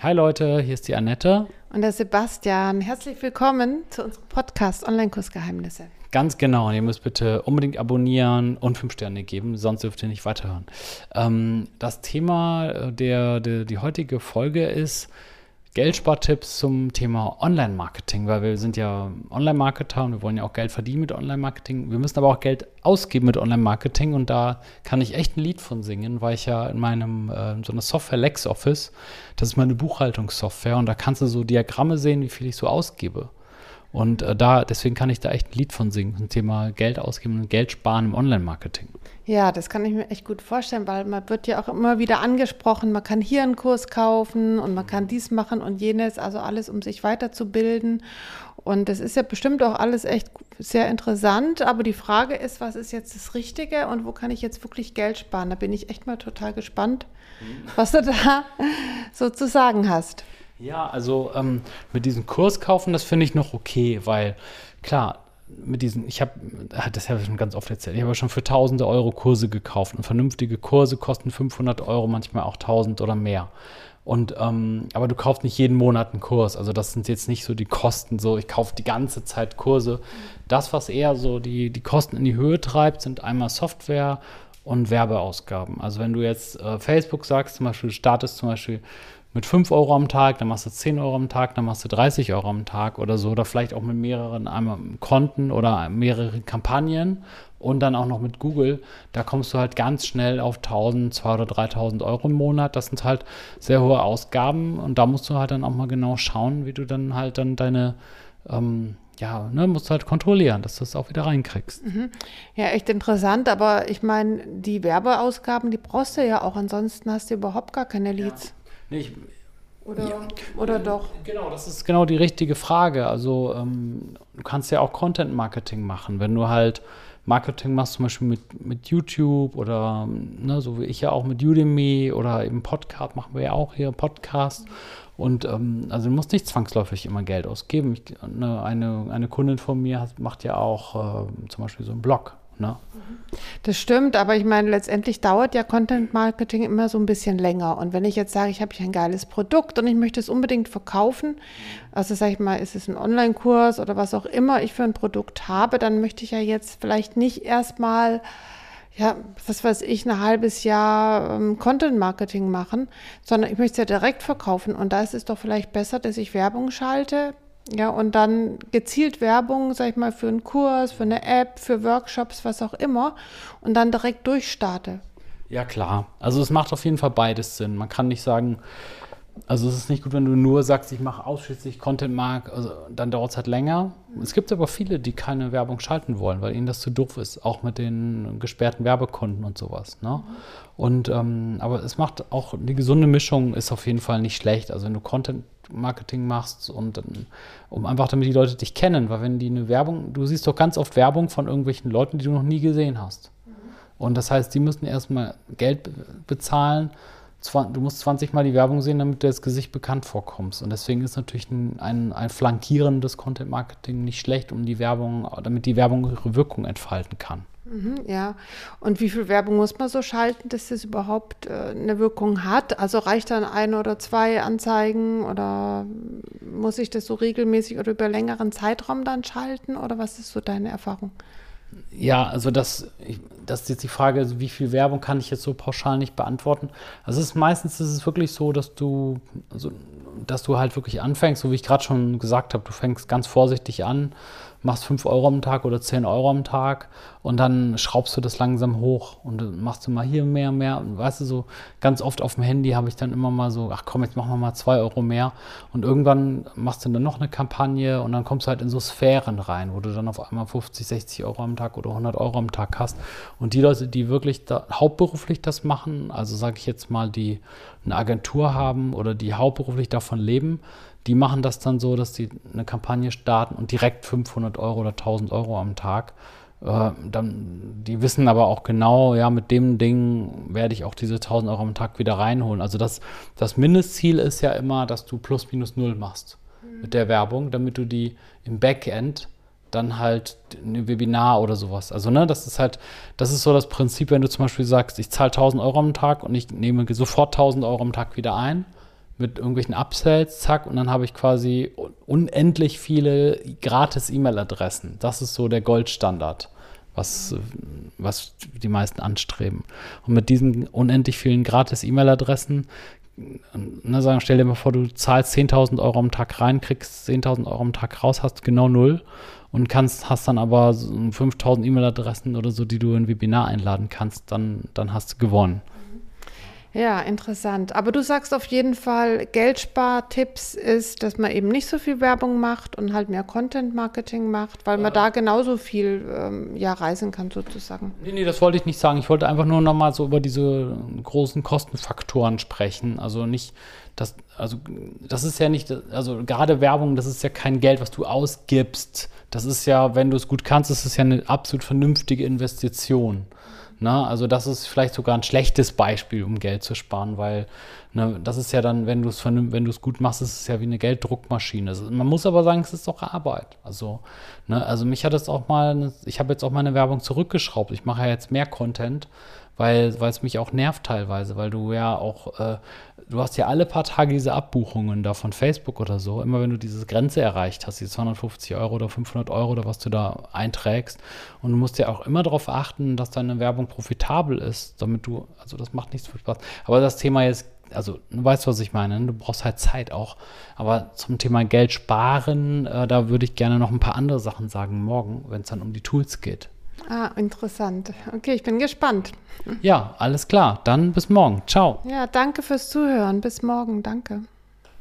Hi Leute, hier ist die Annette. Und der Sebastian. Herzlich willkommen zu unserem Podcast Online-Kursgeheimnisse. Ganz genau. Und ihr müsst bitte unbedingt abonnieren und fünf Sterne geben, sonst dürft ihr nicht weiterhören. Ähm, das Thema äh, der, der, die heutige Folge ist Geldspartipps zum Thema Online-Marketing, weil wir sind ja Online-Marketer und wir wollen ja auch Geld verdienen mit Online-Marketing. Wir müssen aber auch Geld ausgeben mit Online-Marketing und da kann ich echt ein Lied von singen, weil ich ja in meinem äh, so einer Software LexOffice, das ist meine Buchhaltungssoftware und da kannst du so Diagramme sehen, wie viel ich so ausgebe. Und äh, da, deswegen kann ich da echt ein Lied von singen, zum Thema Geld ausgeben und Geld sparen im Online-Marketing. Ja, das kann ich mir echt gut vorstellen, weil man wird ja auch immer wieder angesprochen, man kann hier einen Kurs kaufen und man kann dies machen und jenes, also alles, um sich weiterzubilden. Und das ist ja bestimmt auch alles echt sehr interessant, aber die Frage ist, was ist jetzt das Richtige und wo kann ich jetzt wirklich Geld sparen? Da bin ich echt mal total gespannt, mhm. was du da so zu sagen hast. Ja, also ähm, mit diesem Kurs kaufen, das finde ich noch okay, weil klar, mit diesen, ich habe, das habe ich schon ganz oft erzählt, ich habe schon für tausende Euro Kurse gekauft und vernünftige Kurse kosten 500 Euro, manchmal auch 1000 oder mehr. Und, ähm, aber du kaufst nicht jeden Monat einen Kurs. Also das sind jetzt nicht so die Kosten, so ich kaufe die ganze Zeit Kurse. Das, was eher so die, die Kosten in die Höhe treibt, sind einmal Software und Werbeausgaben. Also wenn du jetzt äh, Facebook sagst, zum Beispiel, startest zum Beispiel mit 5 Euro am Tag, dann machst du 10 Euro am Tag, dann machst du 30 Euro am Tag oder so, oder vielleicht auch mit mehreren Konten oder mehreren Kampagnen und dann auch noch mit Google, da kommst du halt ganz schnell auf 1000, 2000 oder 3000 Euro im Monat. Das sind halt sehr hohe Ausgaben und da musst du halt dann auch mal genau schauen, wie du dann halt dann deine ähm, ja, ne, musst du halt kontrollieren, dass du es auch wieder reinkriegst. Mhm. Ja, echt interessant, aber ich meine, die Werbeausgaben, die brauchst du ja auch, ansonsten hast du überhaupt gar keine Leads. Ja. Nee, ich, oder, ja, oder doch? Genau, das ist genau die richtige Frage. Also ähm, du kannst ja auch Content-Marketing machen. Wenn du halt Marketing machst, zum Beispiel mit, mit YouTube oder ne, so wie ich ja auch mit Udemy oder eben Podcast, machen wir ja auch hier Podcast. Und ähm, also du musst nicht zwangsläufig immer Geld ausgeben. Ich, ne, eine, eine Kundin von mir hat, macht ja auch äh, zum Beispiel so einen Blog. Ne? Das stimmt, aber ich meine, letztendlich dauert ja Content Marketing immer so ein bisschen länger. Und wenn ich jetzt sage, ich habe hier ein geiles Produkt und ich möchte es unbedingt verkaufen, also sage ich mal, ist es ein Online-Kurs oder was auch immer ich für ein Produkt habe, dann möchte ich ja jetzt vielleicht nicht erstmal ja, was weiß ich, ein halbes Jahr ähm, Content Marketing machen, sondern ich möchte es ja direkt verkaufen. Und da ist es doch vielleicht besser, dass ich Werbung schalte, ja, und dann gezielt Werbung, sag ich mal, für einen Kurs, für eine App, für Workshops, was auch immer, und dann direkt durchstarte. Ja, klar. Also es macht auf jeden Fall beides Sinn. Man kann nicht sagen, also es ist nicht gut, wenn du nur sagst, ich mache ausschließlich Content Mark, also dann dauert es halt länger. Es gibt aber viele, die keine Werbung schalten wollen, weil ihnen das zu doof ist, auch mit den gesperrten Werbekunden und sowas. Ne? Und ähm, aber es macht auch die gesunde Mischung ist auf jeden Fall nicht schlecht. Also wenn du Content Marketing machst und um einfach damit die Leute dich kennen, weil wenn die eine Werbung, du siehst doch ganz oft Werbung von irgendwelchen Leuten, die du noch nie gesehen hast. Mhm. Und das heißt, die müssen erstmal Geld bezahlen. Du musst 20 Mal die Werbung sehen, damit du das Gesicht bekannt vorkommst. Und deswegen ist natürlich ein, ein, ein flankierendes Content Marketing nicht schlecht, um die Werbung, damit die Werbung ihre Wirkung entfalten kann. Mhm, ja, und wie viel Werbung muss man so schalten, dass das überhaupt äh, eine Wirkung hat? Also reicht dann ein oder zwei Anzeigen oder muss ich das so regelmäßig oder über längeren Zeitraum dann schalten oder was ist so deine Erfahrung? Ja, also das, das ist jetzt die Frage, also wie viel Werbung kann ich jetzt so pauschal nicht beantworten. Also ist meistens ist es wirklich so, dass du, also, dass du halt wirklich anfängst, so wie ich gerade schon gesagt habe, du fängst ganz vorsichtig an machst 5 Euro am Tag oder 10 Euro am Tag und dann schraubst du das langsam hoch und machst du mal hier mehr, mehr. Und weißt du, so ganz oft auf dem Handy habe ich dann immer mal so, ach komm, jetzt machen wir mal 2 Euro mehr. Und irgendwann machst du dann noch eine Kampagne und dann kommst du halt in so Sphären rein, wo du dann auf einmal 50, 60 Euro am Tag oder 100 Euro am Tag hast. Und die Leute, die wirklich da, hauptberuflich das machen, also sage ich jetzt mal, die eine Agentur haben oder die hauptberuflich davon leben, die machen das dann so, dass sie eine Kampagne starten und direkt 500 Euro oder 1000 Euro am Tag. Äh, dann, die wissen aber auch genau, ja, mit dem Ding werde ich auch diese 1000 Euro am Tag wieder reinholen. Also das, das Mindestziel ist ja immer, dass du plus minus null machst mhm. mit der Werbung, damit du die im Backend dann halt ein Webinar oder sowas. Also, ne, das ist halt, das ist so das Prinzip, wenn du zum Beispiel sagst, ich zahle 1000 Euro am Tag und ich nehme sofort 1000 Euro am Tag wieder ein mit irgendwelchen Upsells, zack, und dann habe ich quasi unendlich viele gratis E-Mail-Adressen. Das ist so der Goldstandard, was, was die meisten anstreben. Und mit diesen unendlich vielen gratis E-Mail-Adressen ne, sagen, stell dir mal vor, du zahlst 10.000 Euro am Tag rein, kriegst 10.000 Euro am Tag raus, hast genau null und kannst, hast dann aber so 5.000 E-Mail-Adressen oder so, die du in ein Webinar einladen kannst, dann, dann hast du gewonnen. Ja, interessant. Aber du sagst auf jeden Fall, Geldspartipps ist, dass man eben nicht so viel Werbung macht und halt mehr Content-Marketing macht, weil man da genauso viel ähm, ja, reisen kann sozusagen. Nee, nee, das wollte ich nicht sagen. Ich wollte einfach nur nochmal so über diese großen Kostenfaktoren sprechen. Also nicht, das, also das ist ja nicht, also gerade Werbung, das ist ja kein Geld, was du ausgibst. Das ist ja, wenn du es gut kannst, ist es ja eine absolut vernünftige Investition. Ne? Also das ist vielleicht sogar ein schlechtes Beispiel, um Geld zu sparen, weil ne, das ist ja dann, wenn du es wenn du es gut machst, ist es ja wie eine Gelddruckmaschine. Man muss aber sagen, es ist auch Arbeit. Also, ne, also mich hat es auch mal, ich habe jetzt auch meine Werbung zurückgeschraubt. Ich mache ja jetzt mehr Content, weil es mich auch nervt teilweise, weil du ja auch äh, du hast ja alle paar Tage diese Abbuchungen da von Facebook oder so. Immer wenn du diese Grenze erreicht hast, diese 250 Euro oder 500 Euro oder was du da einträgst. Und du musst ja auch immer darauf achten, dass deine Werbung profitabel ist, damit du, also das macht nicht so viel Spaß. Aber das Thema jetzt, also du weißt, was ich meine, du brauchst halt Zeit auch. Aber zum Thema Geld sparen, äh, da würde ich gerne noch ein paar andere Sachen sagen morgen, wenn es dann um die Tools geht. Ah, interessant. Okay, ich bin gespannt. Ja, alles klar. Dann bis morgen. Ciao. Ja, danke fürs Zuhören. Bis morgen. Danke.